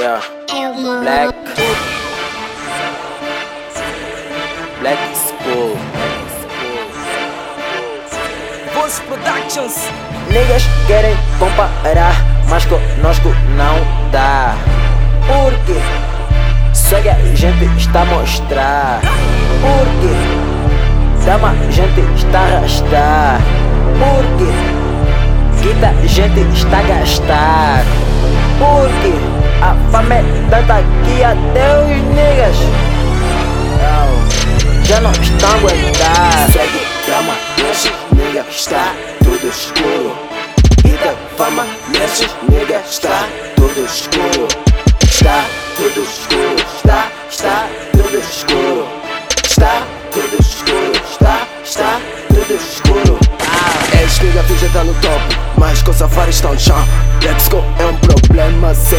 Yeah. Black. Black School. Voz Productions. Niggas querem comparar, mas conosco não dá. Porque só que a gente está a mostrar. Porque dama a gente está a arrastar. Porque quita a gente está a gastar. Porque a fama é tanta que até os niggas já não estão a aguentar. Segue drama, nesses nigga está tudo escuro. E da fama, nesses nigga está tudo escuro. Está tudo escuro, está, está tudo escuro. Está tudo escuro, está, está tudo escuro. És nigga, finge tá no topo, mas com safari estão no chão. Lexco é um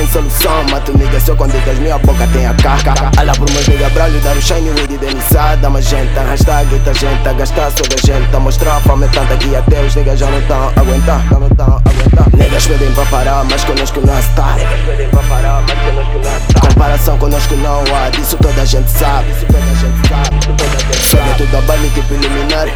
sem solução. Mato nigga só quando digas minha boca tem a carga. Olha por meus nigga bralho, dar o shine weed denizada. Mas gente, hashtag tá gente a gastar, só da gente a mostrar. A fama é tanta que até os niggas já não tão a aguentar. Não tão a aguentar. Niggas pedem pra parar, mas conosco não está. Niggas pedem pra parar, mas conosco não está. Comparação conosco não há, disso toda a gente sabe. Isso toda a gente sabe, isso toda a gente sabe. Baile tipo eliminar.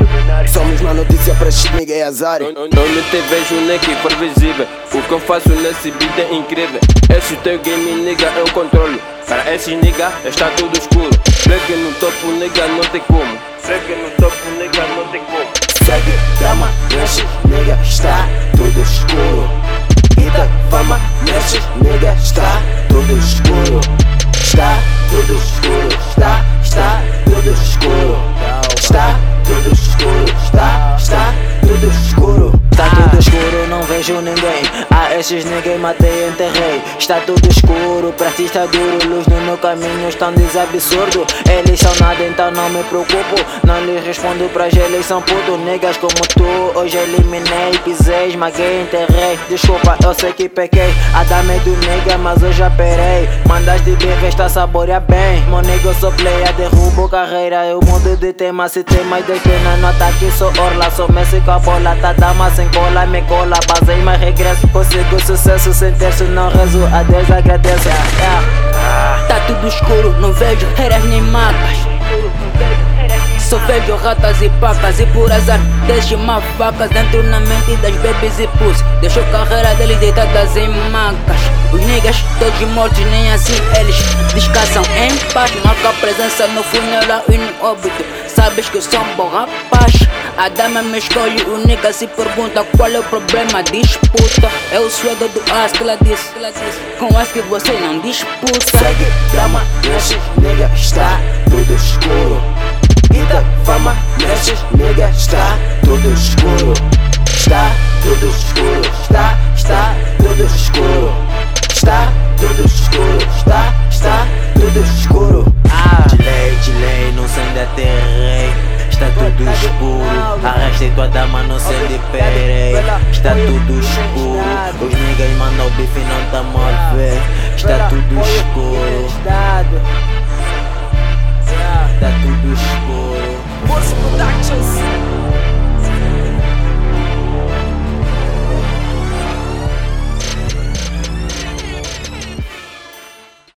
Somos uma notícia pra estes nigga é azar. Eu não te vejo nem que for visível. O que eu faço nesse beat é incrível. Esse teu game, nigga, eu controlo. Para esses nigga, está tudo escuro. Black no topo, nigga, não tem como. Black no topo, nigga, não tem como. Segue drama, nesses nigga está tudo escuro. E da fama, nesses nigga está tudo escuro. Está tudo escuro, ninguém. A esses ninguém matei, enterrei. Está tudo escuro, pra ti está duro. Luz no meu caminho, estão desabsurdo. Eles são nada, então não me preocupo. Não lhes respondo pra eles são puto. Niggas como tu, hoje eliminei. Pisei, esmaguei, enterrei. Desculpa, eu sei que pequei. A dama é do nigga, mas eu já perei. Mandas de beber, está saboreia bem. Meu eu sou player, derrubo carreira. Eu mudo de tema, se tem mais de pena. No ataque, sou orla, sou Messi com a bola. Tá dama sem cola, me cola. Basei, mas Consigo sucesso sem terço, não rezo. A Deus agradeço. Yeah. Tá tudo escuro, não vejo heras nem mapas. Só vejo ratas e pacas e por azar deixo mafacas dentro na mente das babies e pussy Deixou carreira deles deitadas em macas Os niggas todos mortos, nem assim eles descansam em paz Marca presença no funeral e no óbito Sabes que eu sou um bom rapaz A dama me escolhe, o nigga se pergunta qual é o problema Disputa, é o swagger do as que ela disse Com as que você não disputa Segue drama, nesses nigga está tudo escuro. E da fama, nesses nigga está tudo escuro. Está tudo escuro, sei onde aterrei. Está tudo escuro. Arrastei tua dama, não sei onde perei. Está tudo escuro. Os niggas mandam o bife, não tamo a ver. Está tudo escuro.